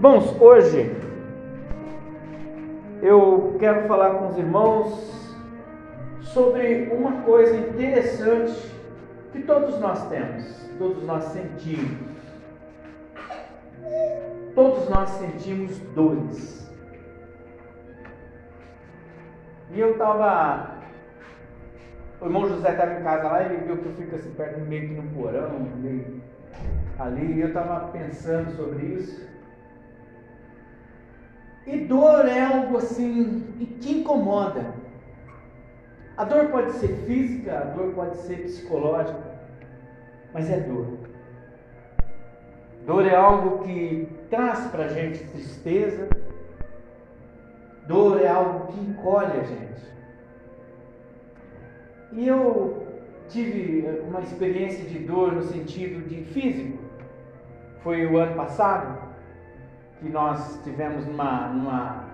Irmãos, hoje eu quero falar com os irmãos sobre uma coisa interessante que todos nós temos, todos nós sentimos. Todos nós sentimos dores. E eu estava. O irmão José estava em casa lá, ele viu que eu fico assim perto, meio que no porão, meio ali, e eu estava pensando sobre isso. E dor é algo assim que incomoda. A dor pode ser física, a dor pode ser psicológica, mas é dor. Dor é algo que traz para a gente tristeza, dor é algo que encolhe a gente. E eu tive uma experiência de dor no sentido de físico. Foi o ano passado, que nós tivemos numa. numa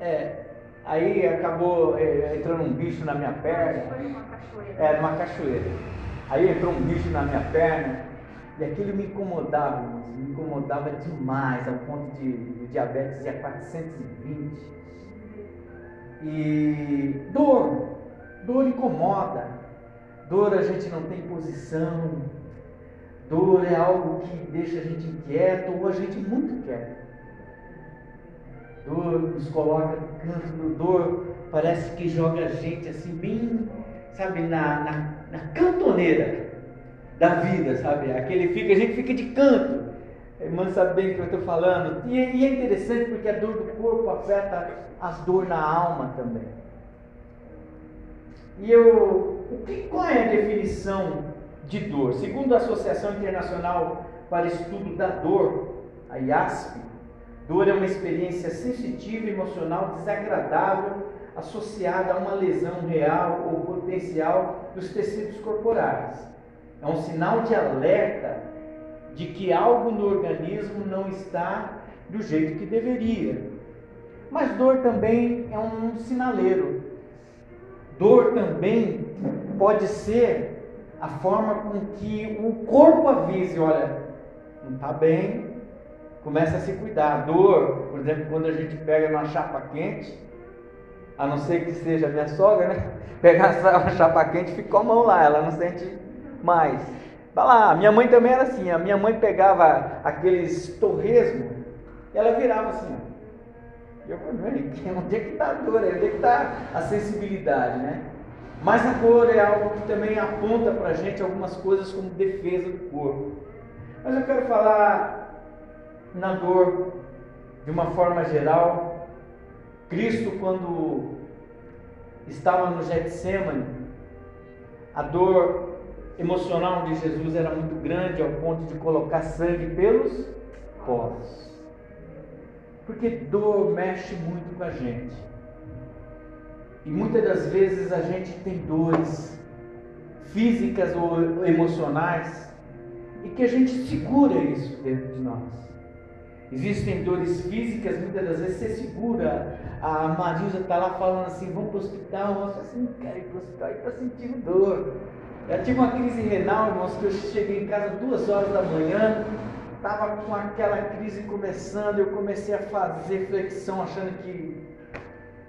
é, aí acabou é, entrando um bicho na minha perna. Foi numa cachoeira. É, numa cachoeira. Aí entrou um bicho na minha perna e aquilo me incomodava, me incomodava demais, ao ponto de, de diabetes ia 420. E dor, dor incomoda, dor a gente não tem posição, Dor é algo que deixa a gente inquieto ou a gente muito quieto. Dor nos coloca no canto do dor, parece que joga a gente assim, bem, sabe, na, na, na cantoneira da vida, sabe? Aquele fica, a gente fica de canto. A irmã sabe bem o que eu estou falando. E, e, é interessante porque a dor do corpo afeta as dores na alma também. E eu, o que, qual é a definição de dor. Segundo a Associação Internacional para Estudo da Dor, a IASP, dor é uma experiência sensitiva e emocional desagradável associada a uma lesão real ou potencial dos tecidos corporais. É um sinal de alerta de que algo no organismo não está do jeito que deveria. Mas dor também é um sinaleiro. Dor também pode ser a forma com que o corpo avise, olha, não está bem, começa a se cuidar. A dor, por exemplo, quando a gente pega uma chapa quente, a não ser que seja minha sogra, né? Pegar uma chapa quente, fica com a mão lá, ela não sente mais. Vai lá, minha mãe também era assim, a minha mãe pegava aqueles torresmo e ela virava assim. E eu falei, onde é que está a dor? Onde é que está a sensibilidade, né? Mas a dor é algo que também aponta para a gente algumas coisas como defesa do corpo. Mas eu quero falar na dor de uma forma geral. Cristo, quando estava no Getsemane, a dor emocional de Jesus era muito grande ao ponto de colocar sangue pelos poros. Porque dor mexe muito com a gente. E muitas das vezes a gente tem dores físicas ou emocionais e que a gente segura isso dentro de nós. Existem dores físicas, muitas das vezes você segura. A Marisa está lá falando assim, vamos para o hospital. Você assim, não quero ir para o hospital, está sentindo dor. Eu tive uma crise renal, irmãos, que eu cheguei em casa duas horas da manhã, estava com aquela crise começando, eu comecei a fazer flexão achando que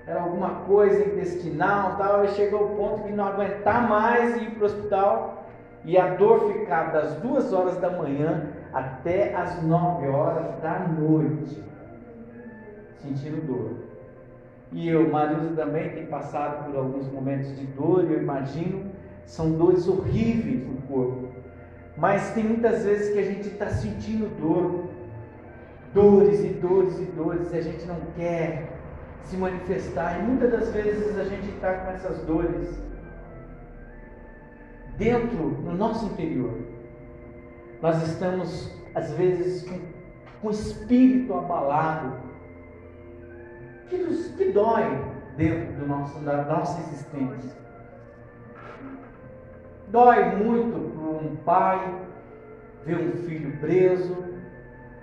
era alguma coisa intestinal tal, e chegou ao ponto de não aguentar mais ir para o hospital e a dor ficar das duas horas da manhã até as nove horas da noite, sentindo dor. E eu, Marisa também tem passado por alguns momentos de dor, eu imagino, são dores horríveis no corpo. Mas tem muitas vezes que a gente está sentindo dor, dores e dores e dores, e a gente não quer se manifestar. E muitas das vezes a gente está com essas dores dentro, no nosso interior. Nós estamos, às vezes, com, com o espírito abalado, que, nos, que dói dentro do nosso, da nossa existência. Dói muito para um pai ver um filho preso,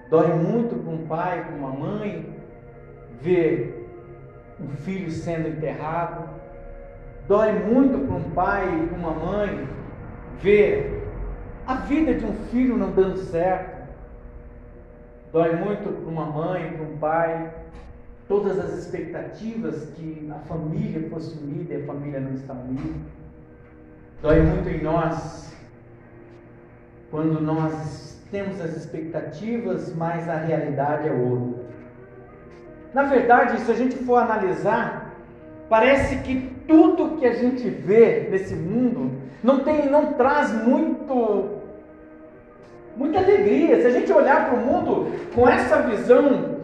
dói muito para um pai, para uma mãe ver um filho sendo enterrado. Dói muito para um pai e para uma mãe ver a vida de um filho não dando certo. Dói muito para uma mãe, para um pai, todas as expectativas que a família fosse unida e a família não está unida. Dói muito em nós quando nós temos as expectativas, mas a realidade é outra. Na verdade, se a gente for analisar, parece que tudo que a gente vê nesse mundo não tem, não traz muito muita alegria. Se a gente olhar para o mundo com essa visão,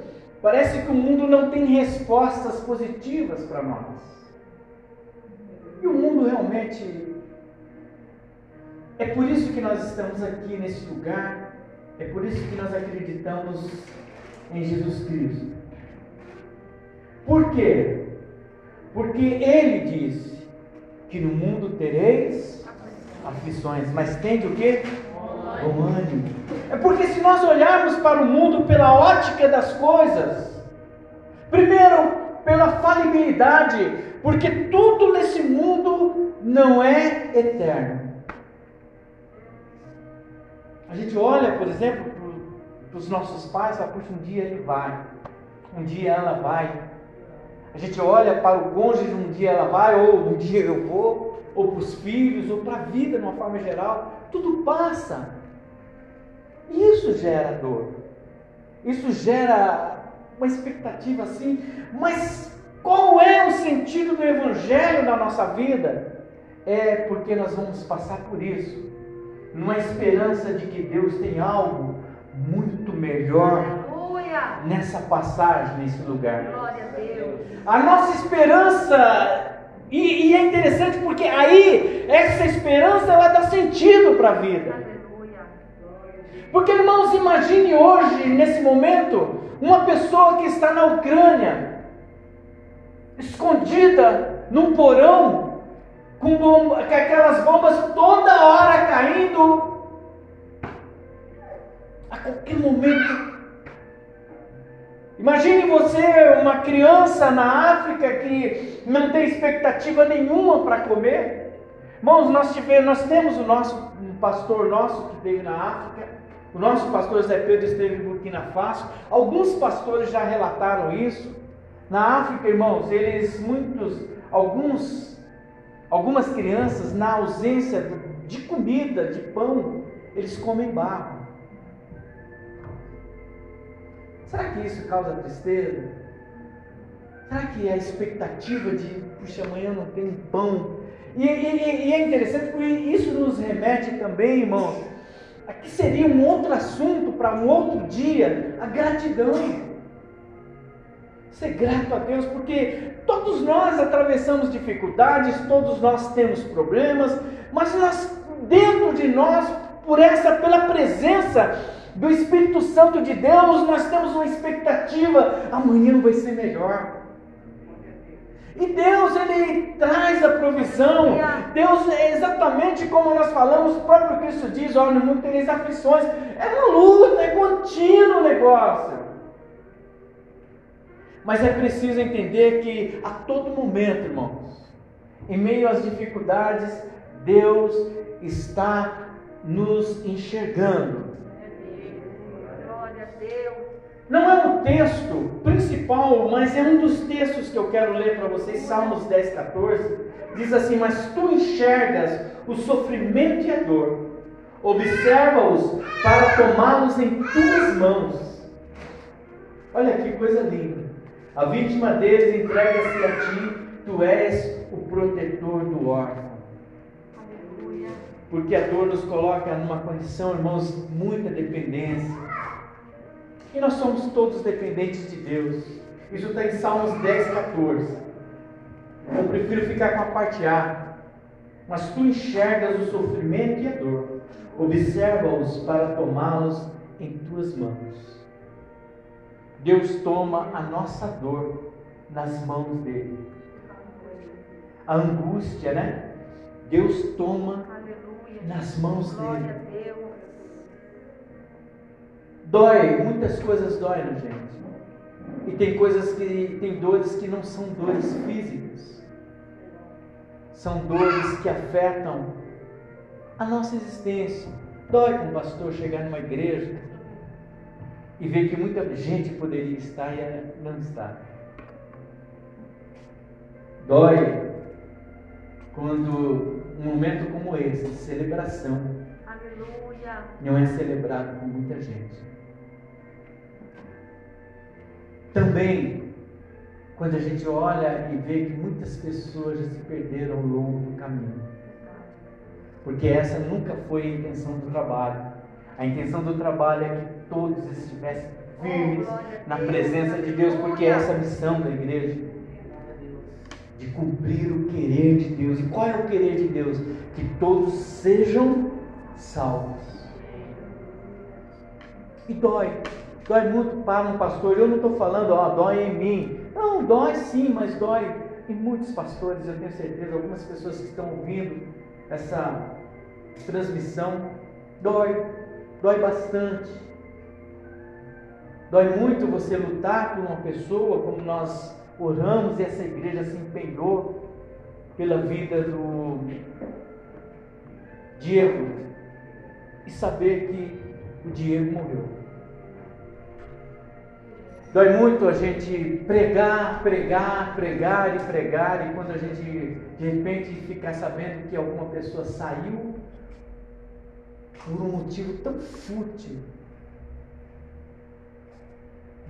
parece que o mundo não tem respostas positivas para nós. E o mundo realmente é por isso que nós estamos aqui nesse lugar, é por isso que nós acreditamos em Jesus Cristo. Por quê? Porque Ele disse que no mundo tereis aflições, mas tende o quê? Bom ânimo. É porque se nós olharmos para o mundo pela ótica das coisas, primeiro pela falibilidade, porque tudo nesse mundo não é eterno. A gente olha, por exemplo, para os nossos pais fala, um dia ele vai, um dia ela vai. A gente olha para o cônjuge, um dia ela vai, ou um dia eu vou, ou para os filhos, ou para a vida de uma forma geral. Tudo passa. Isso gera dor. Isso gera uma expectativa assim. Mas qual é o sentido do Evangelho na nossa vida? É porque nós vamos passar por isso, numa esperança de que Deus tem algo muito melhor nessa passagem, nesse lugar. Glória a Deus. A nossa esperança, e, e é interessante porque aí essa esperança ela dá sentido para a vida. Porque, irmãos, imagine hoje, nesse momento, uma pessoa que está na Ucrânia, escondida num porão, com, bomba, com aquelas bombas toda hora caindo, a qualquer momento. Imagine você, uma criança na África que não tem expectativa nenhuma para comer. Irmãos, nós, tivemos, nós temos o nosso um pastor nosso que esteve na África, o nosso pastor Zé Pedro esteve em Burkina Faso. Alguns pastores já relataram isso. Na África, irmãos, eles muitos, alguns, algumas crianças na ausência de comida, de pão, eles comem barro. Será que isso causa tristeza? Será que a expectativa de, puxa, amanhã não tem pão? E, e, e é interessante porque isso nos remete também, irmãos, aqui seria um outro assunto para um outro dia, a gratidão. Ser grato a Deus, porque todos nós atravessamos dificuldades, todos nós temos problemas, mas nós, dentro de nós, por essa, pela presença do Espírito Santo de Deus, nós temos uma expectativa, amanhã vai ser melhor. E Deus, Ele traz a provisão. Deus, é exatamente como nós falamos, o próprio Cristo diz: olha, no mundo tereis aflições. É uma luta, é contínuo o negócio. Mas é preciso entender que a todo momento, irmãos, em meio às dificuldades, Deus está nos enxergando. Glória a Deus. Não é o texto principal, mas é um dos textos que eu quero ler para vocês, Salmos 10, 14. Diz assim: Mas tu enxergas o sofrimento e a dor, observa-os para tomá-los em tuas mãos. Olha que coisa linda. A vítima deles entrega-se a ti, tu és o protetor do órfão. Porque a dor nos coloca numa condição, irmãos, muita dependência. E nós somos todos dependentes de Deus. Isso está em Salmos 10, 14. Eu prefiro ficar com a parte A. Mas tu enxergas o sofrimento e a dor, observa-os para tomá-los em tuas mãos. Deus toma a nossa dor nas mãos dele. A angústia, né? Deus toma Aleluia. nas mãos Glória dele. Dói, muitas coisas doem na gente. E tem coisas que tem dores que não são dores físicas. São dores que afetam a nossa existência. Dói com o pastor chegar numa igreja e ver que muita gente poderia estar e não está. Dói quando um momento como esse, de celebração, Aleluia. não é celebrado por muita gente. Também, quando a gente olha e vê que muitas pessoas já se perderam ao longo do caminho. Porque essa nunca foi a intenção do trabalho. A intenção do trabalho é que todos estivessem firmes na presença de Deus, porque essa é a missão da igreja de cumprir o querer de Deus. E qual é o querer de Deus? Que todos sejam salvos. E dói. Dói muito para um pastor. Eu não estou falando, ó, dói em mim. Não, dói sim, mas dói em muitos pastores, eu tenho certeza, algumas pessoas que estão ouvindo essa transmissão. Dói, dói bastante. Dói muito você lutar por uma pessoa, como nós oramos e essa igreja se empenhou pela vida do Diego e saber que o Diego morreu. Dói muito a gente pregar, pregar, pregar e pregar, e quando a gente de repente ficar sabendo que alguma pessoa saiu por um motivo tão fútil.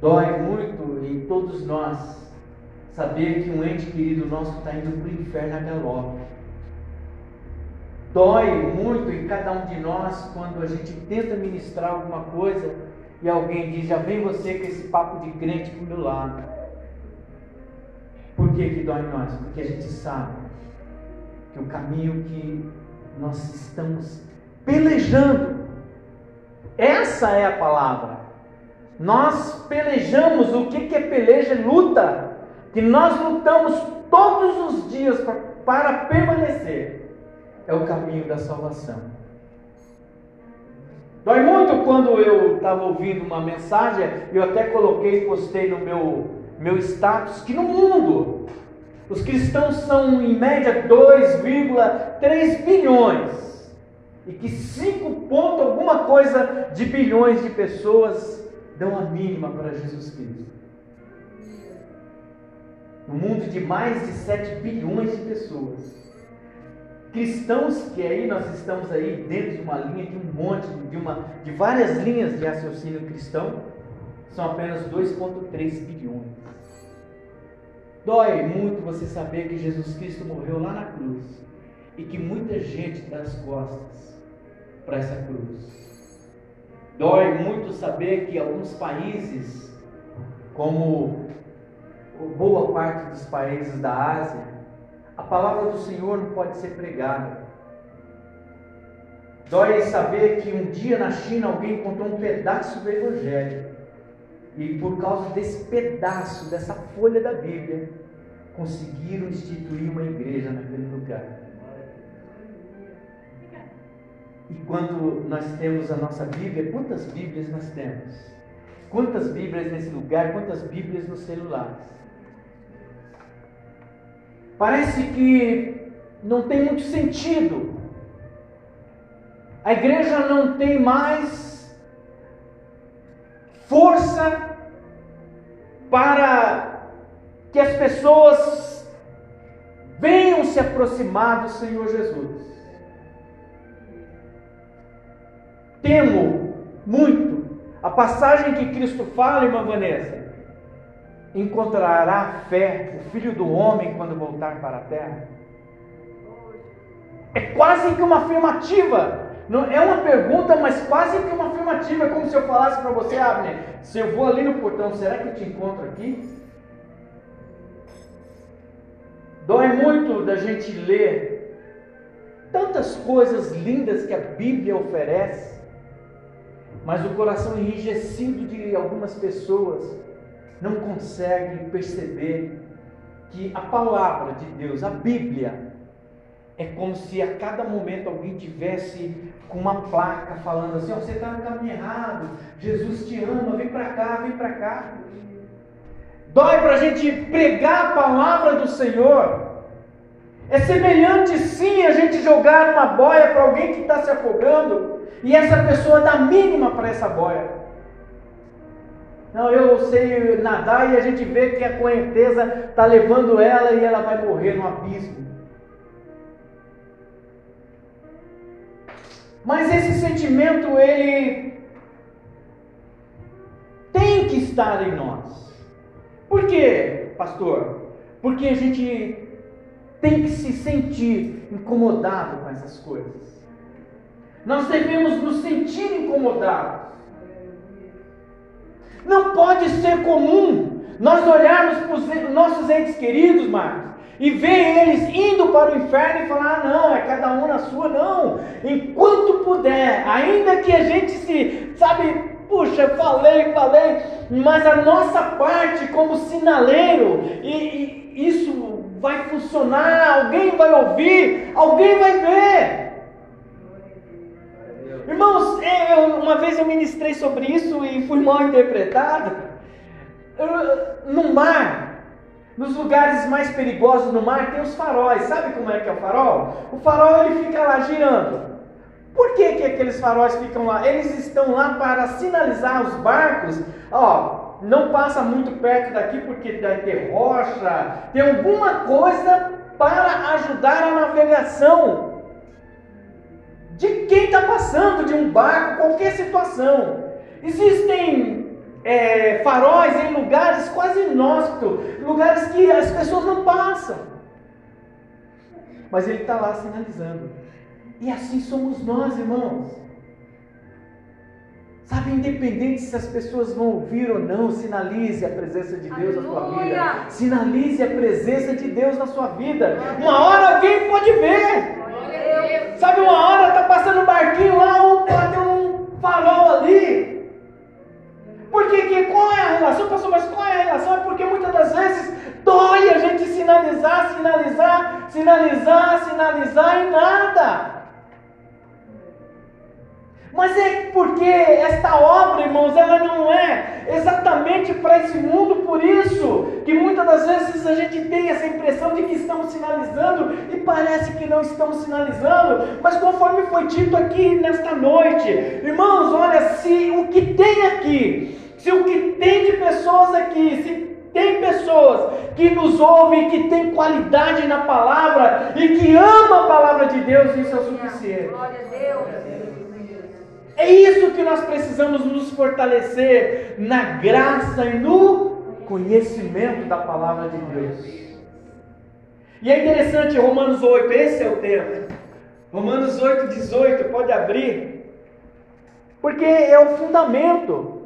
Dói muito em todos nós saber que um ente querido nosso está indo para o inferno a galope. Dói muito em cada um de nós quando a gente tenta ministrar alguma coisa e alguém diz: Já vem você com esse papo de crente para o meu lado. Por que, que dói em nós? Porque a gente sabe que o caminho que nós estamos pelejando, essa é a palavra. Nós pelejamos, o que, que é peleja? Luta que nós lutamos todos os dias para permanecer, é o caminho da salvação. Dói muito quando eu estava ouvindo uma mensagem, eu até coloquei, postei no meu, meu status, que no mundo os cristãos são em média 2,3 bilhões. E que 5 ponto alguma coisa de bilhões de pessoas dão a mínima para Jesus Cristo no mundo de mais de 7 bilhões de pessoas. Cristãos que aí nós estamos aí dentro de uma linha de um monte, de, uma, de várias linhas de raciocínio cristão, são apenas 2,3 bilhões. Dói muito você saber que Jesus Cristo morreu lá na cruz e que muita gente dá as costas para essa cruz. Dói muito saber que alguns países, como boa parte dos países da Ásia, a palavra do Senhor não pode ser pregada. Dói saber que um dia na China alguém encontrou um pedaço do Evangelho. E por causa desse pedaço, dessa folha da Bíblia, conseguiram instituir uma igreja naquele lugar. E quando nós temos a nossa Bíblia, quantas Bíblias nós temos? Quantas Bíblias nesse lugar, quantas Bíblias nos celulares? Parece que não tem muito sentido. A igreja não tem mais força para que as pessoas venham se aproximar do Senhor Jesus. Temo muito a passagem que Cristo fala, irmã Vanessa, encontrará fé o filho do homem quando voltar para a terra? É quase que uma afirmativa. Não é uma pergunta, mas quase que uma afirmativa. É como se eu falasse para você, Abner, se eu vou ali no portão, será que eu te encontro aqui? Dói muito da gente ler tantas coisas lindas que a Bíblia oferece, mas o coração enrijecido de algumas pessoas não consegue perceber que a palavra de Deus, a Bíblia, é como se a cada momento alguém tivesse com uma placa falando assim: oh, você está no caminho errado, Jesus te ama, vem para cá, vem para cá. Dói para a gente pregar a palavra do Senhor. É semelhante sim a gente jogar uma boia para alguém que está se afogando e essa pessoa dá mínima para essa boia. Não, eu sei nadar e a gente vê que a correnteza está levando ela e ela vai morrer no abismo. Mas esse sentimento, ele tem que estar em nós. Por quê, pastor? Porque a gente tem que se sentir incomodado com essas coisas. Nós devemos nos sentir incomodados. Não pode ser comum nós olharmos para os nossos entes queridos, Marcos, e ver eles indo para o inferno e falar: ah, não, é cada um na sua, não. Enquanto puder, ainda que a gente se, sabe, puxa, falei, falei, mas a nossa parte como sinaleiro, e, e isso vai funcionar, alguém vai ouvir, alguém vai ver. Irmãos, eu, uma vez eu ministrei sobre isso e fui mal interpretado. no mar, nos lugares mais perigosos no mar, tem os faróis. Sabe como é que é o farol? O farol ele fica lá girando. Por que, que aqueles faróis ficam lá? Eles estão lá para sinalizar os barcos. Ó, não passa muito perto daqui porque vai ter rocha, tem alguma coisa para ajudar a navegação de quem está passando, de um barco, qualquer situação. Existem é, faróis em lugares quase inóspitos, lugares que as pessoas não passam. Mas ele está lá sinalizando. E assim somos nós, irmãos. Sabe, independente se as pessoas vão ouvir ou não, sinalize a presença de Deus Aleluia. na sua vida. Sinalize a presença de Deus na sua vida. Uma hora alguém pode ver. Sabe, uma hora passando um barquinho lá, opa, tem um farol ali. Porque que, qual é a relação, pastor? Mas qual é a relação? É porque muitas das vezes dói a gente sinalizar, sinalizar, sinalizar, sinalizar e nada. Mas é porque esta obra, irmãos, ela não é exatamente para esse mundo, por isso que muitas das vezes a gente tem essa impressão de que estamos sinalizando e parece que não estamos sinalizando, mas conforme foi dito aqui nesta noite, irmãos, olha, se o que tem aqui, se o que tem de pessoas aqui, se tem pessoas que nos ouvem, que tem qualidade na palavra e que ama a palavra de Deus, isso é o suficiente. Glória a Deus. É isso que nós precisamos nos fortalecer na graça e no conhecimento da palavra de Deus. E é interessante, Romanos 8, esse é o tema. Romanos 8, 18, pode abrir, porque é o fundamento.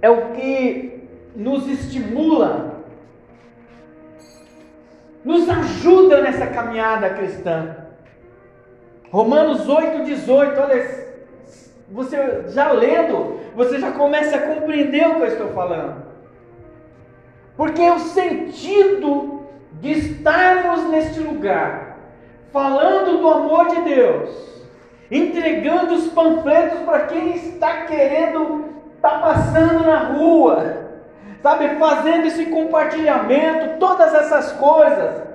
É o que nos estimula, nos ajuda nessa caminhada cristã. Romanos 8, 18, olha, você já lendo, você já começa a compreender o que eu estou falando. Porque o sentido de estarmos neste lugar, falando do amor de Deus, entregando os panfletos para quem está querendo, está passando na rua, sabe, fazendo esse compartilhamento, todas essas coisas,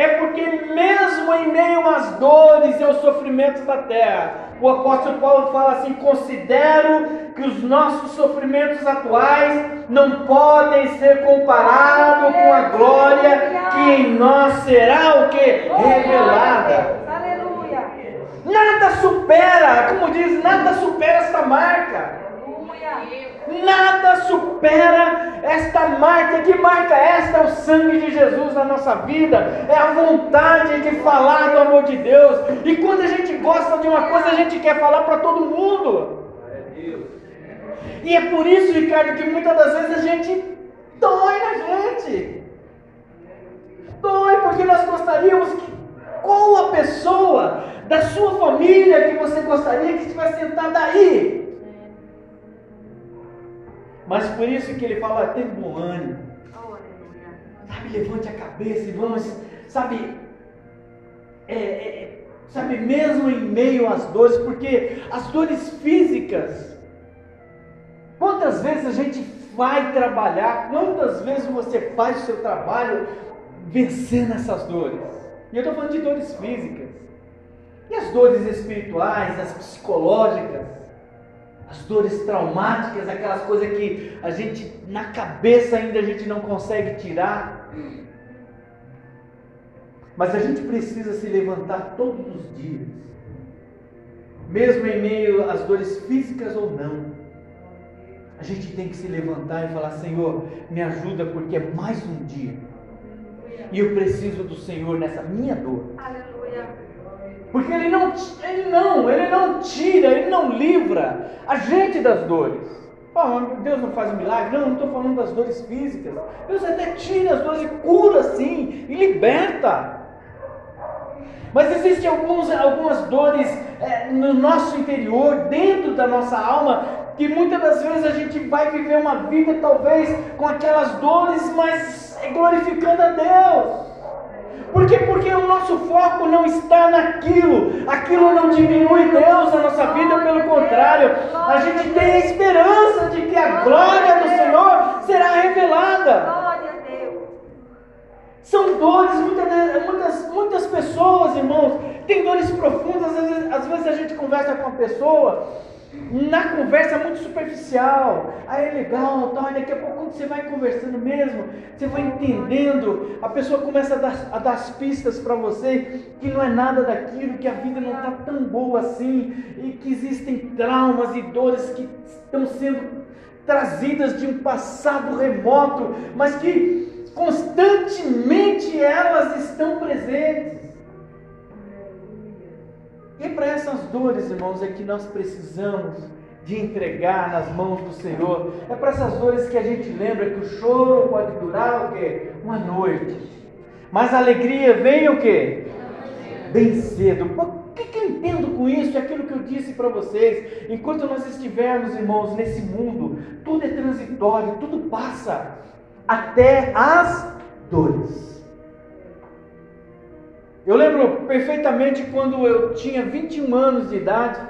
é porque, mesmo em meio às dores e aos sofrimentos da terra, o apóstolo Paulo fala assim: considero que os nossos sofrimentos atuais não podem ser comparados com a glória que em nós será o que? Revelada. Aleluia. Nada supera, como diz, nada supera esta marca. Nada supera esta marca. Que marca é esta? É o sangue de Jesus na nossa vida. É a vontade de falar do amor de Deus. E quando a gente gosta de uma coisa, a gente quer falar para todo mundo. E é por isso, Ricardo, que muitas das vezes a gente dói na gente. Dói porque nós gostaríamos que qual a pessoa da sua família que você gostaria que estivesse sentada aí mas por isso que ele fala, tem bom ânimo. Sabe, levante a cabeça e vamos, sabe, é, é, sabe, mesmo em meio às dores, porque as dores físicas, quantas vezes a gente vai trabalhar, quantas vezes você faz o seu trabalho vencendo essas dores? E eu estou falando de dores físicas. E as dores espirituais, as psicológicas, as dores traumáticas, aquelas coisas que a gente na cabeça ainda a gente não consegue tirar. Mas a gente precisa se levantar todos os dias, mesmo em meio às dores físicas ou não. A gente tem que se levantar e falar: Senhor, me ajuda porque é mais um dia. E eu preciso do Senhor nessa minha dor. Aleluia. Porque ele não, ele não, ele não tira, ele não livra a gente das dores. Oh, Deus não faz um milagre? Não, não estou falando das dores físicas. Deus até tira as dores e cura sim, e liberta. Mas existem alguns, algumas dores é, no nosso interior, dentro da nossa alma, que muitas das vezes a gente vai viver uma vida talvez com aquelas dores, mas glorificando a Deus. Por quê? Porque o nosso foco não está naquilo, aquilo não diminui Deus na nossa vida, pelo contrário, a gente tem a esperança de que a glória do Senhor será revelada. São dores, muitas, muitas, muitas pessoas, irmãos, têm dores profundas. Às vezes, às vezes a gente conversa com uma pessoa na conversa muito superficial. Aí é legal, tal, daqui a pouco quando você vai conversando mesmo, você vai entendendo, a pessoa começa a dar, a dar as pistas para você que não é nada daquilo, que a vida não está tão boa assim, e que existem traumas e dores que estão sendo trazidas de um passado remoto, mas que constantemente elas estão presentes. E para essas dores, irmãos, é que nós precisamos de entregar nas mãos do Senhor. É para essas dores que a gente lembra que o choro pode durar o quê? Uma noite. Mas a alegria vem o quê? Bem cedo. O que, que eu entendo com isso? É aquilo que eu disse para vocês. Enquanto nós estivermos, irmãos, nesse mundo, tudo é transitório, tudo passa. Até as dores. Eu lembro perfeitamente quando eu tinha 21 anos de idade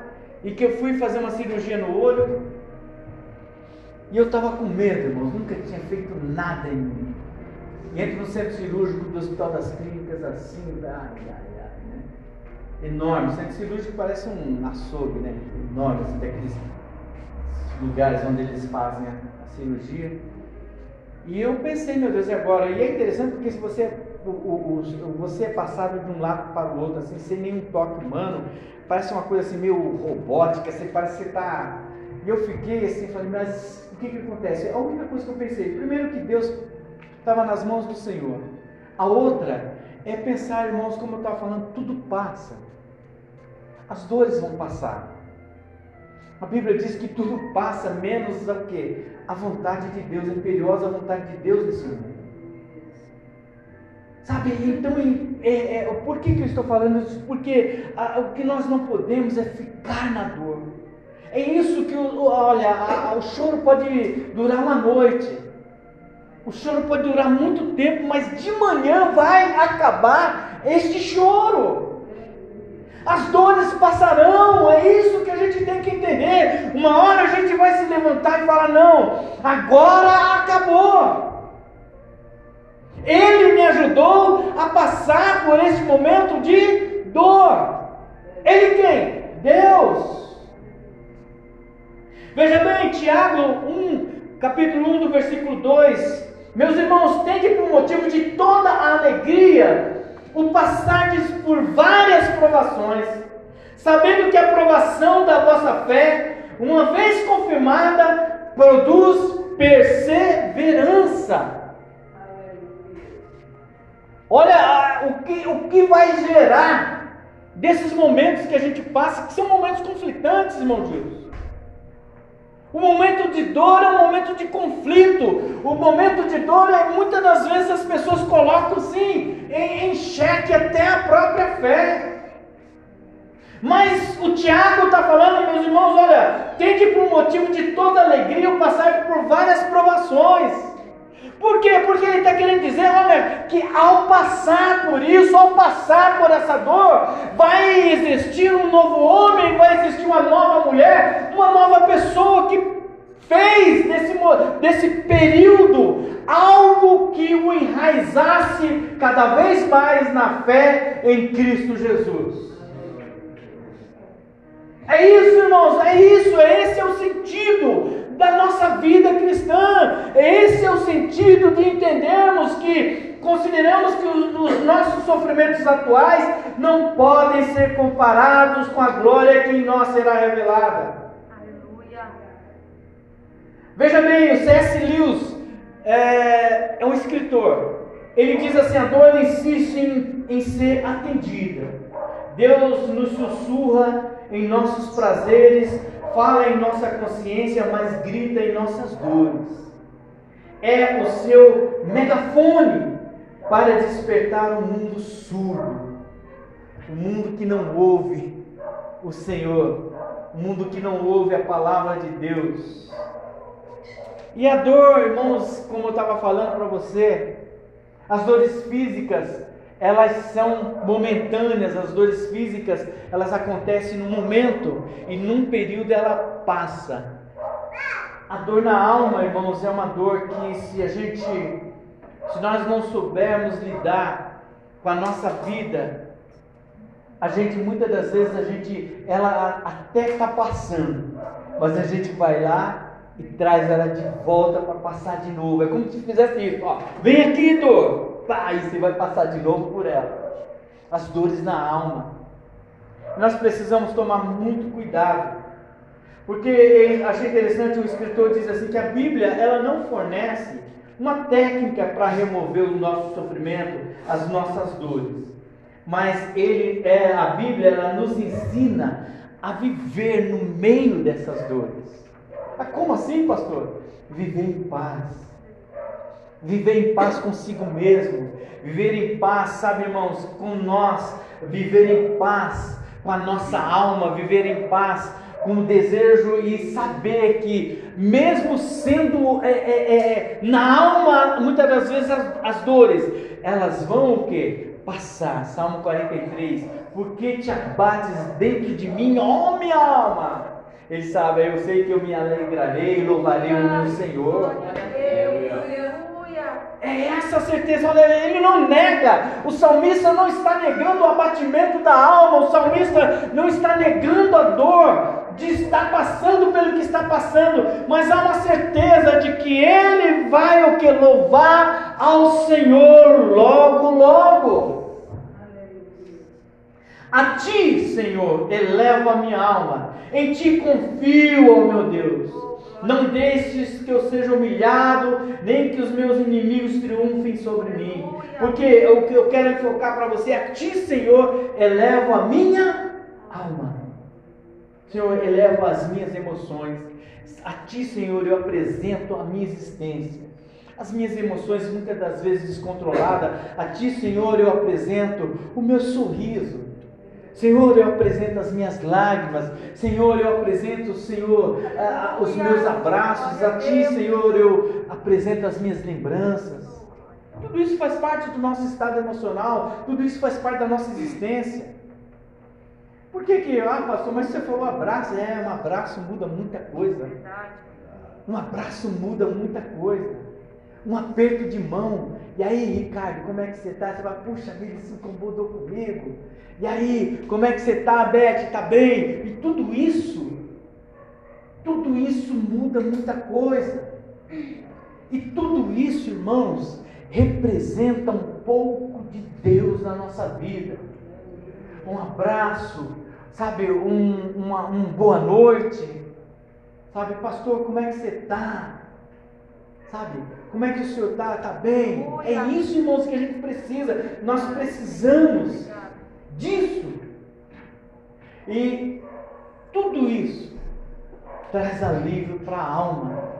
e que eu fui fazer uma cirurgia no olho. E eu estava com medo, irmãos, nunca tinha feito nada em mim. E entro no centro cirúrgico do Hospital das Clínicas, assim, ai, ai, ai, né? Enorme. O centro cirúrgico parece um açougue, né? Enorme, assim, daqueles lugares onde eles fazem a, a cirurgia. E eu pensei, meu Deus, e agora? E é interessante porque se você o, o, você é passado de um lado para o outro, assim, sem nenhum toque humano, parece uma coisa assim meio robótica, assim, parece que você está. E eu fiquei assim, falei, mas o que, que acontece? A única coisa que eu pensei, primeiro que Deus estava nas mãos do Senhor. A outra é pensar, irmãos, como eu estava falando, tudo passa. As dores vão passar. A Bíblia diz que tudo passa, menos o quê? A vontade de Deus, a imperiosa vontade de Deus nesse mundo. Sabe, então, é, é, por que, que eu estou falando isso? Porque a, o que nós não podemos é ficar na dor. É isso que, olha, a, o choro pode durar uma noite. O choro pode durar muito tempo, mas de manhã vai acabar este choro. As dores passarão, é isso que a gente tem que entender. Uma hora a gente vai se levantar e falar: não, agora acabou. Ele me ajudou a passar por esse momento de dor. Ele quem? Deus. Veja bem, Tiago 1, capítulo 1, do versículo 2. Meus irmãos, tende por motivo de toda a alegria o passardes por várias provações, sabendo que a provação da vossa fé, uma vez confirmada, produz perseverança. Olha o que, o que vai gerar desses momentos que a gente passa, que são momentos conflitantes, irmão Jesus. O momento de dor é um momento de conflito. O momento de dor é muitas das vezes as pessoas colocam sim em, em xeque até a própria fé. Mas o Tiago está falando, meus irmãos, olha, tem que por motivo de toda alegria eu passar por várias provações. Por quê? Porque ele está querendo dizer, olha, que ao passar por isso, ao passar por essa dor, vai existir um novo homem, vai existir uma nova mulher, uma nova pessoa que fez desse, desse período algo que o enraizasse cada vez mais na fé em Cristo Jesus. irmãos, é isso, esse é o sentido da nossa vida cristã. Esse é o sentido de entendermos que consideramos que os nossos sofrimentos atuais não podem ser comparados com a glória que em nós será revelada. Aleluia. Veja bem, o C.S. Lewis é, é um escritor. Ele diz assim: a dor insiste em, em ser atendida. Deus nos sussurra em nossos prazeres, fala em nossa consciência, mas grita em nossas dores. É o seu megafone para despertar o um mundo surdo, o um mundo que não ouve o Senhor, um mundo que não ouve a palavra de Deus. E a dor, irmãos, como eu estava falando para você, as dores físicas, elas são momentâneas, as dores físicas, elas acontecem num momento e num período ela passa. A dor na alma, irmãos, é uma dor que se a gente, se nós não soubermos lidar com a nossa vida, a gente muitas das vezes a gente, ela até está passando, mas a gente vai lá e traz ela de volta para passar de novo. É como se fizesse isso, ó. Vem aqui, dor. Pá, e você vai passar de novo por ela. As dores na alma. Nós precisamos tomar muito cuidado. Porque achei interessante o escritor diz assim que a Bíblia ela não fornece uma técnica para remover o nosso sofrimento, as nossas dores. Mas ele é a Bíblia ela nos ensina a viver no meio dessas dores. Mas como assim, pastor? Viver em paz. Viver em paz consigo mesmo. Viver em paz, sabe, irmãos, com nós. Viver em paz com a nossa alma. Viver em paz com o desejo e saber que, mesmo sendo é, é, é, na alma, muitas das vezes as, as dores, elas vão o que? Passar. Salmo 43. Porque te abates dentro de mim, ó minha alma? Ele sabe, eu sei que eu me alegrarei e louvarei o meu Senhor. É essa a certeza, olha, ele não nega, o salmista não está negando o abatimento da alma, o salmista não está negando a dor de estar passando pelo que está passando, mas há uma certeza de que ele vai o que? Louvar ao Senhor logo, logo. A ti, Senhor, eleva a minha alma. Em ti confio, ó meu Deus. Não deixes que eu seja humilhado, nem que os meus inimigos triunfem sobre mim. Porque o que eu quero enfocar para você, a ti, Senhor, elevo a minha alma. Senhor, elevo as minhas emoções. A ti, Senhor, eu apresento a minha existência as minhas emoções muitas das vezes descontroladas. A Ti, Senhor, eu apresento o meu sorriso. Senhor, eu apresento as minhas lágrimas. Senhor, eu apresento, Senhor, os meus abraços. A Ti, Senhor, eu apresento as minhas lembranças. Tudo isso faz parte do nosso estado emocional. Tudo isso faz parte da nossa existência. Por que que, ah, pastor, mas você falou abraço. É, um abraço muda muita coisa. Um abraço muda muita coisa. Um aperto de mão. E aí, Ricardo, como é que você está? Você vai, puxa vida, isso incomodou comigo. E aí, como é que você está, Beth? Está bem? E tudo isso, tudo isso muda muita coisa. E tudo isso, irmãos, representa um pouco de Deus na nossa vida. Um abraço, sabe, um, uma um boa noite. Sabe, pastor, como é que você está? Sabe, como é que o senhor está? Está bem? É isso, irmãos, que a gente precisa. Nós precisamos disso. E tudo isso traz alívio para a alma,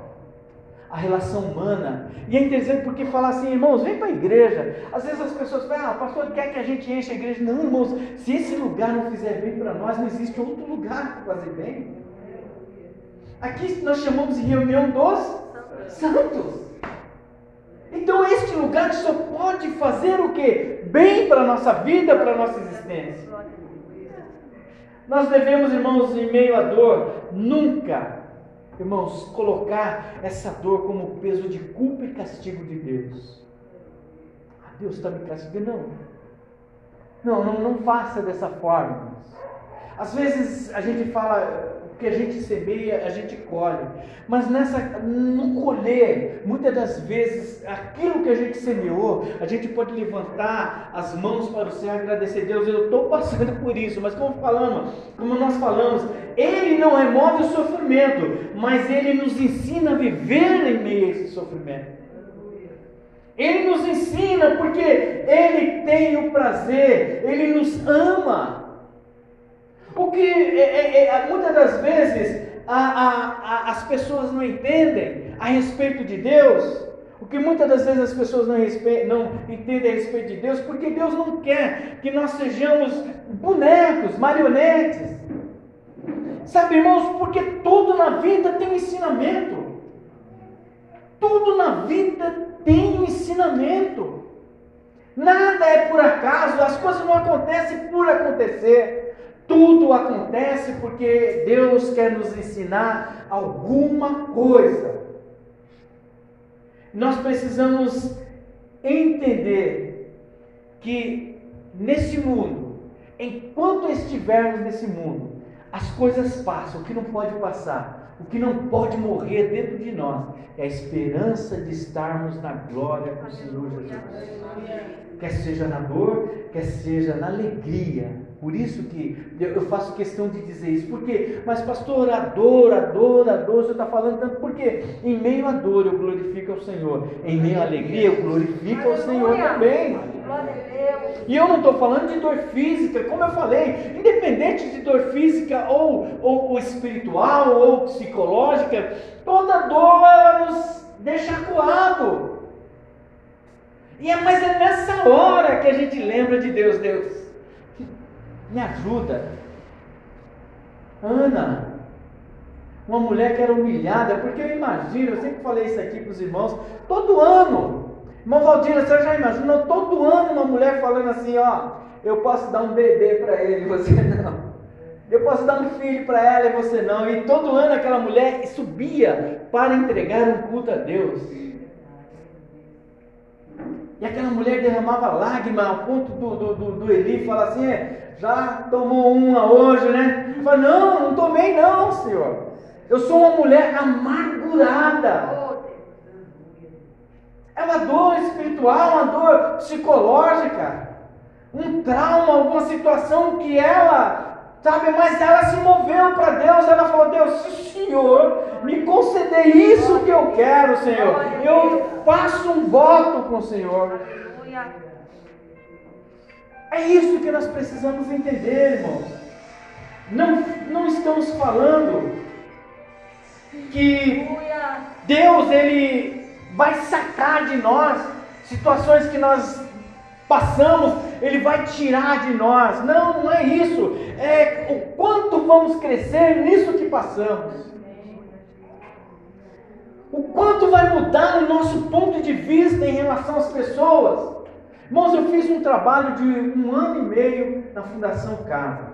a relação humana. E é interessante porque falar assim, irmãos, vem para a igreja. Às vezes as pessoas falam, ah, o pastor quer que a gente enche a igreja. Não, irmãos, se esse lugar não fizer bem para nós, não existe outro lugar para fazer bem. Aqui nós chamamos de reunião dos santos. Então este lugar só pode fazer o que? Bem para a nossa vida, para a nossa existência. Nós devemos, irmãos, em meio à dor, nunca, irmãos, colocar essa dor como peso de culpa e castigo de Deus. Ah, Deus está me castigando? Não. Não, não, não faça dessa forma. Às vezes a gente fala que a gente semeia, a gente colhe. Mas nessa, no colher, muitas das vezes, aquilo que a gente semeou, a gente pode levantar as mãos para o céu e agradecer a Deus. Eu estou passando por isso, mas como falamos, como nós falamos, Ele não remove o sofrimento, mas Ele nos ensina a viver em meio a esse sofrimento. Ele nos ensina porque Ele tem o prazer, Ele nos ama. O que é, é, é, muitas das vezes a, a, a, as pessoas não entendem a respeito de Deus, o que muitas das vezes as pessoas não, não entendem a respeito de Deus, porque Deus não quer que nós sejamos bonecos, marionetes. Sabe, irmãos, porque tudo na vida tem um ensinamento. Tudo na vida tem um ensinamento. Nada é por acaso, as coisas não acontecem por acontecer. Tudo acontece porque Deus quer nos ensinar alguma coisa. Nós precisamos entender que nesse mundo, enquanto estivermos nesse mundo, as coisas passam, o que não pode passar, o que não pode morrer dentro de nós é a esperança de estarmos na glória com o Senhor Jesus. Quer seja na dor, quer seja na alegria, por isso que eu faço questão de dizer isso. Por quê? Mas pastor, a dor, a dor, a dor, você está falando tanto. Por quê? Em meio à dor eu glorifico ao Senhor. Em meio à alegria eu glorifico ao Senhor também. E eu não estou falando de dor física, como eu falei, independente de dor física ou, ou, ou espiritual ou psicológica, toda dor nos deixa acuado. E é, mas é nessa hora que a gente lembra de Deus, Deus. Me ajuda. Ana, uma mulher que era humilhada, porque eu imagino, eu sempre falei isso aqui para os irmãos, todo ano, irmão Valdir, você já imaginou todo ano uma mulher falando assim, ó, eu posso dar um bebê para ele e você não. Eu posso dar um filho para ela e você não. E todo ano aquela mulher subia para entregar um culto a Deus. E aquela mulher derramava lágrimas ao ponto do, do, do, do Eli falar assim: é, já tomou uma hoje, né? Fala, não, não tomei não, Senhor. Eu sou uma mulher amargurada. É uma dor espiritual, uma dor psicológica, um trauma, alguma situação que ela, sabe, mas ela se moveu para Deus, ela falou, Deus, se o Senhor me conceder isso que eu quero, Senhor, eu faço um voto com o Senhor. É isso que nós precisamos entender, irmãos. Não, não estamos falando que Deus ele vai sacar de nós situações que nós passamos, ele vai tirar de nós. Não, não é isso. É o quanto vamos crescer nisso que passamos. O quanto vai mudar o nosso ponto de vista em relação às pessoas. Irmãos, eu fiz um trabalho de um ano e meio na Fundação Casa.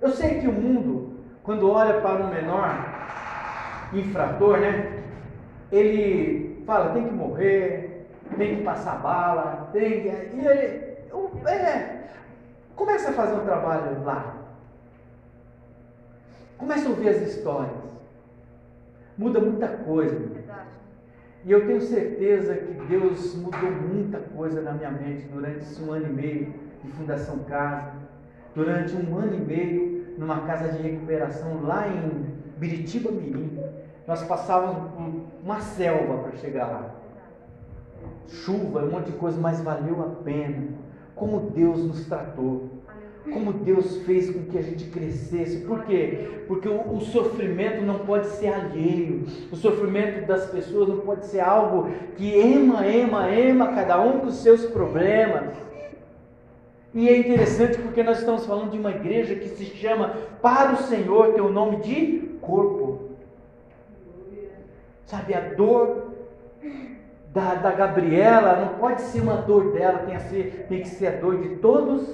Eu sei que o mundo, quando olha para um menor infrator, né? Ele fala, tem que morrer, tem que passar bala, tem que. E ele. É, começa a fazer um trabalho lá. Começa a ouvir as histórias. Muda muita coisa. E eu tenho certeza que Deus mudou muita coisa na minha mente durante esse um ano e meio de Fundação Casa, durante um ano e meio numa casa de recuperação lá em Biritiba Mirim. Nós passávamos uma selva para chegar lá. Chuva, um monte de coisa, mas valeu a pena. Como Deus nos tratou como Deus fez com que a gente crescesse. Por quê? Porque o, o, sofrimento não pode ser alheio. O sofrimento das pessoas não pode ser algo que ema, ema, ema, cada um com os seus problemas. E é interessante porque nós estamos falando de uma igreja que se chama Para o Senhor, tem o nome de corpo. Sabe, a dor da, da Gabriela não pode ser uma dor dela, tem, ser, tem que ser a dor de todos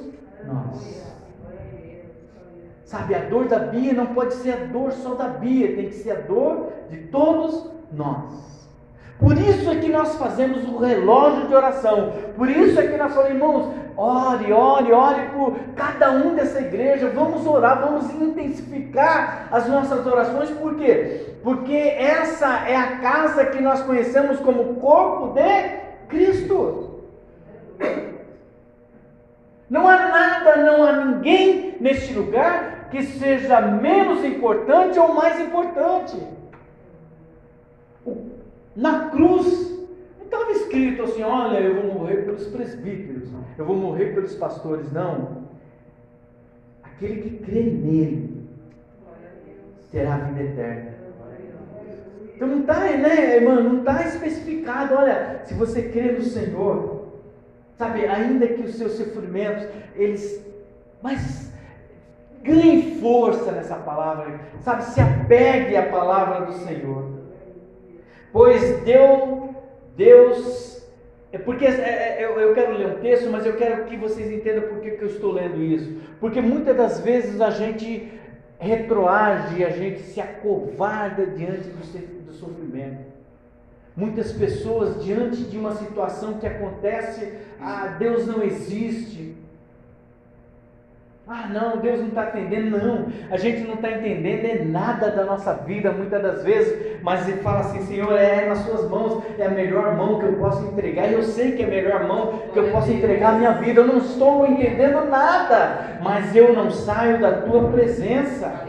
nós. Sabe, a dor da Bia não pode ser a dor só da Bia, tem que ser a dor de todos nós. Por isso é que nós fazemos o relógio de oração. Por isso é que nós falamos, irmãos, ore, ore, ore por cada um dessa igreja. Vamos orar, vamos intensificar as nossas orações. Por quê? Porque essa é a casa que nós conhecemos como corpo de Cristo. Não há nada, não há ninguém neste lugar que seja menos importante ou mais importante. Na cruz, não estava escrito assim: olha, eu vou morrer pelos presbíteros, eu vou morrer pelos pastores. Não. Aquele que crê nele terá vida eterna. Então não está, né, irmão? Não está especificado. Olha, se você crê no Senhor, sabe, ainda que os seus sofrimentos, eles. Mas ganhe força nessa palavra, sabe? Se apegue à palavra do Senhor. Pois deu, Deus. É porque é, é, eu quero ler um texto, mas eu quero que vocês entendam por que, que eu estou lendo isso. Porque muitas das vezes a gente retroage, a gente se acovarda diante do, do sofrimento. Muitas pessoas, diante de uma situação que acontece, ah, Deus não existe, ah, não, Deus não está atendendo, não. A gente não está entendendo é nada da nossa vida, muitas das vezes, mas ele fala assim: Senhor, é nas suas mãos, é a melhor mão que eu posso entregar, e eu sei que é a melhor mão que eu posso entregar a minha vida. Eu não estou entendendo nada, mas eu não saio da tua presença.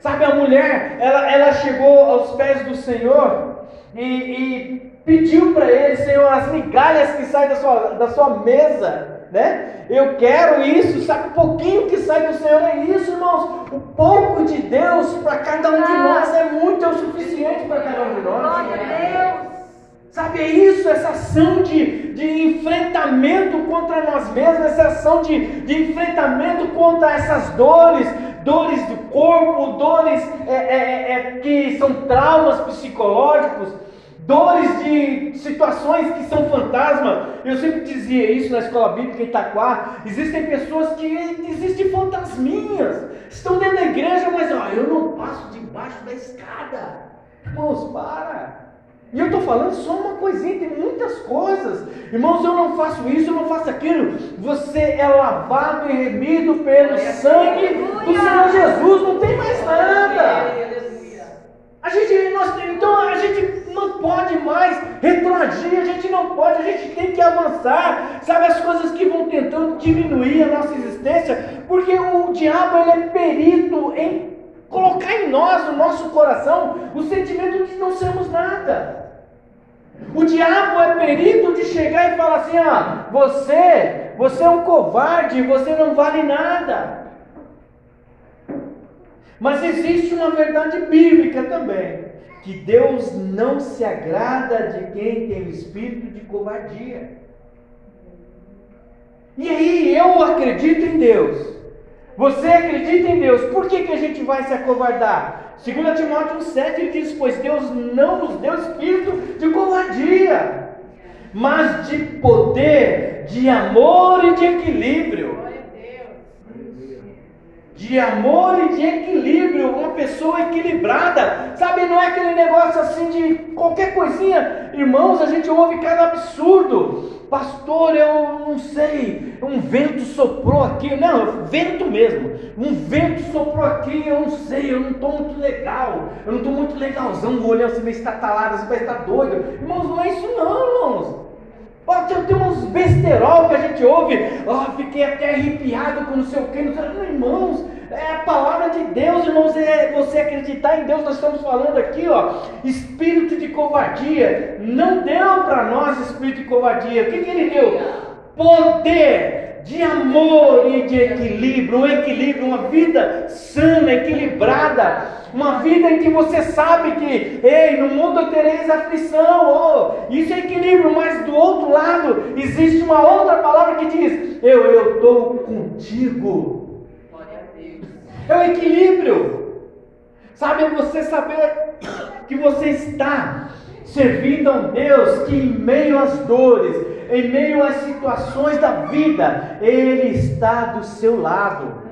Sabe, a mulher, ela, ela chegou aos pés do Senhor e, e pediu para ele, Senhor, as migalhas que saem da sua, da sua mesa né? Eu quero isso, sabe? O pouquinho que sai do Senhor é isso, irmãos. O pouco de Deus para cada um de nós é muito, é o suficiente para cada um de nós. Glória a Deus. Sabe, é isso, essa ação de, de enfrentamento contra nós mesmos, essa ação de, de enfrentamento contra essas dores, dores do corpo, dores é, é, é, é que são traumas psicológicos dores de situações que são fantasma. Eu sempre dizia isso na escola bíblica em Itaquá. Existem pessoas que existem fantasminhas, estão dentro da igreja, mas ó, eu não passo debaixo da escada. Irmãos, para. E eu estou falando só uma coisinha, tem muitas coisas. Irmãos, eu não faço isso, eu não faço aquilo. Você é lavado e remido pelo sangue do Senhor Jesus, não tem mais nada. A gente, nós, então a gente não pode mais retroagir, a gente não pode, a gente tem que avançar. Sabe as coisas que vão tentando diminuir a nossa existência? Porque o diabo ele é perito em colocar em nós, no nosso coração, o sentimento de não sermos nada. O diabo é perito de chegar e falar assim: ah, você, você é um covarde, você não vale nada. Mas existe uma verdade bíblica também, que Deus não se agrada de quem tem o espírito de covardia. E aí eu acredito em Deus. Você acredita em Deus, por que, que a gente vai se acovardar? 2 Timóteo 7 ele diz: Pois Deus não nos deu espírito de covardia, mas de poder, de amor e de equilíbrio de amor e de equilíbrio, uma pessoa equilibrada, sabe? Não é aquele negócio assim de qualquer coisinha, irmãos. A gente ouve cada absurdo, pastor. Eu não sei, um vento soprou aqui, não, vento mesmo. Um vento soprou aqui, eu não sei, eu não estou muito legal, eu não estou muito legalzão, olhando assim meio estatalado, você vai estar doido, irmãos. Não é isso, não, irmãos. Ó, tem, uns besterol que a gente ouve, oh, fiquei até arrepiado com não sei o que. Irmãos, é a palavra de Deus, irmãos, é você acreditar em Deus, nós estamos falando aqui, ó, espírito de covardia. Não deu para nós espírito de covardia. O que, que ele deu? Poder de amor e de equilíbrio, um equilíbrio, uma vida sana, equilibrada, uma vida em que você sabe que, ei, no mundo tereis aflição, oh, isso é equilíbrio, mas do outro lado existe uma outra palavra que diz: eu eu estou contigo. É o equilíbrio, sabe? É você saber que você está servindo a um Deus que, em meio às dores, em meio às situações da vida, Ele está do seu lado.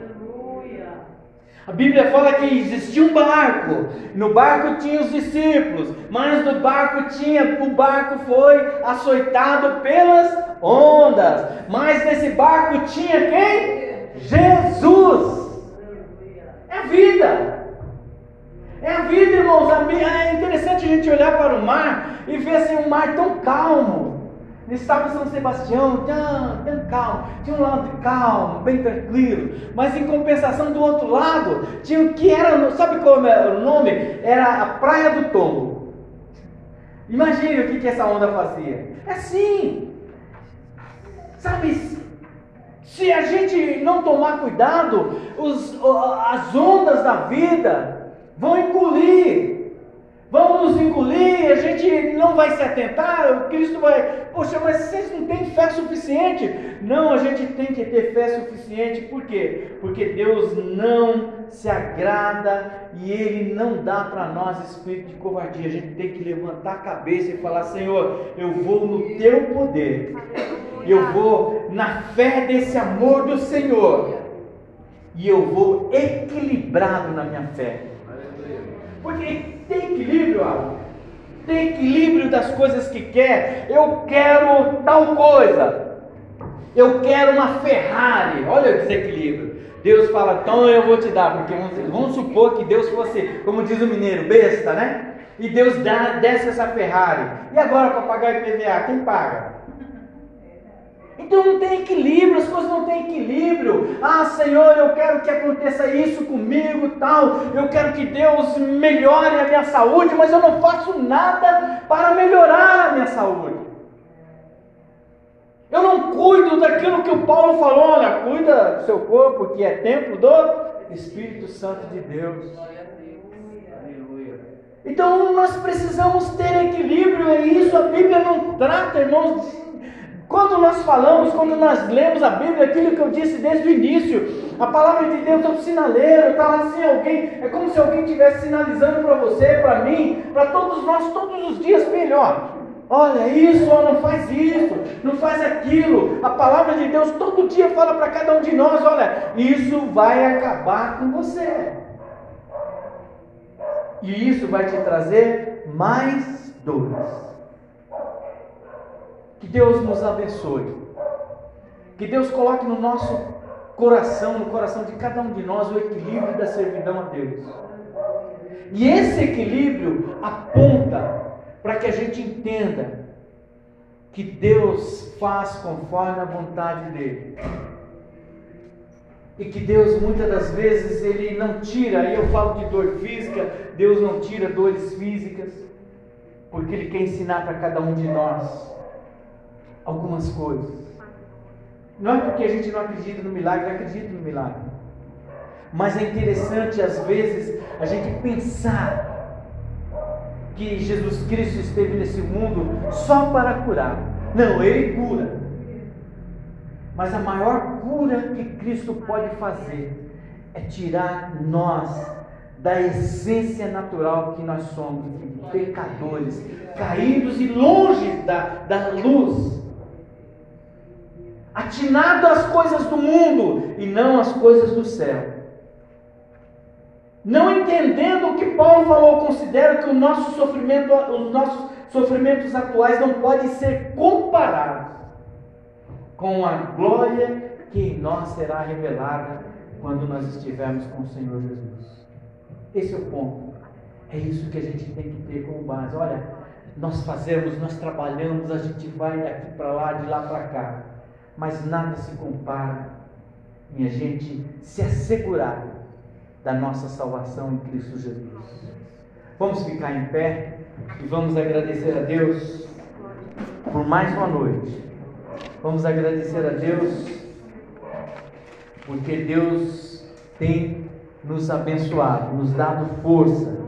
A Bíblia fala que existia um barco. No barco tinha os discípulos, mas no barco tinha, o barco foi açoitado pelas ondas. Mas nesse barco tinha quem? Jesus. É a vida. É a vida, irmãos. É interessante a gente olhar para o mar e ver assim um mar tão calmo. Estava em São Sebastião, tão, calmo, tinha um lado calmo, bem tranquilo, mas em compensação do outro lado, tinha o que era, sabe como é o nome? Era a Praia do Tombo. Imagine o que, que essa onda fazia. É assim, sabe? Se a gente não tomar cuidado, os, as ondas da vida vão engolir vão nos engolir, a gente não vai se atentar, o Cristo vai, poxa, mas vocês não têm fé suficiente. Não, a gente tem que ter fé suficiente, por quê? Porque Deus não se agrada e Ele não dá para nós espírito de covardia. A gente tem que levantar a cabeça e falar: Senhor, eu vou no Teu poder, eu vou na fé desse amor do Senhor, e eu vou equilibrado na minha fé. Porque tem equilíbrio, Alan. Tem equilíbrio das coisas que quer. Eu quero tal coisa. Eu quero uma Ferrari. Olha o desequilíbrio. Deus fala, então eu vou te dar, porque vamos, vamos supor que Deus fosse, como diz o mineiro, besta, né? E Deus dá, desce essa Ferrari. E agora para pagar o IPVA, quem paga? Então não tem equilíbrio, as coisas não têm equilíbrio. Ah, Senhor, eu quero que aconteça isso comigo, tal. Eu quero que Deus melhore a minha saúde, mas eu não faço nada para melhorar a minha saúde. Eu não cuido daquilo que o Paulo falou, olha, cuida do seu corpo, que é templo do Espírito Santo de Deus. Então nós precisamos ter equilíbrio, é isso a Bíblia não trata, irmãos, quando nós falamos, quando nós lemos a Bíblia, aquilo que eu disse desde o início, a palavra de Deus é um sinaleiro, está lá assim alguém, é como se alguém estivesse sinalizando para você, para mim, para todos nós, todos os dias melhor. Olha isso, não faz isso, não faz aquilo. A palavra de Deus todo dia fala para cada um de nós: olha, isso vai acabar com você. E isso vai te trazer mais dores. Que Deus nos abençoe. Que Deus coloque no nosso coração, no coração de cada um de nós, o equilíbrio da servidão a Deus. E esse equilíbrio aponta para que a gente entenda que Deus faz conforme a vontade dele. E que Deus muitas das vezes ele não tira, aí eu falo de dor física, Deus não tira dores físicas, porque ele quer ensinar para cada um de nós algumas coisas. Não é porque a gente não acredita no milagre, acredita no milagre. Mas é interessante, às vezes, a gente pensar que Jesus Cristo esteve nesse mundo só para curar. Não, Ele cura. Mas a maior cura que Cristo pode fazer é tirar nós da essência natural que nós somos, pecadores, caídos e longe da, da luz atinado às coisas do mundo e não às coisas do céu. Não entendendo o que Paulo falou, considero que o nosso sofrimento, os nossos sofrimentos atuais não podem ser comparados com a glória que em nós será revelada quando nós estivermos com o Senhor Jesus. Esse é o ponto. É isso que a gente tem que ter como base. Olha, nós fazemos, nós trabalhamos, a gente vai daqui para lá, de lá para cá mas nada se compara a gente se assegurar da nossa salvação em Cristo Jesus. Vamos ficar em pé e vamos agradecer a Deus por mais uma noite. Vamos agradecer a Deus porque Deus tem nos abençoado, nos dado força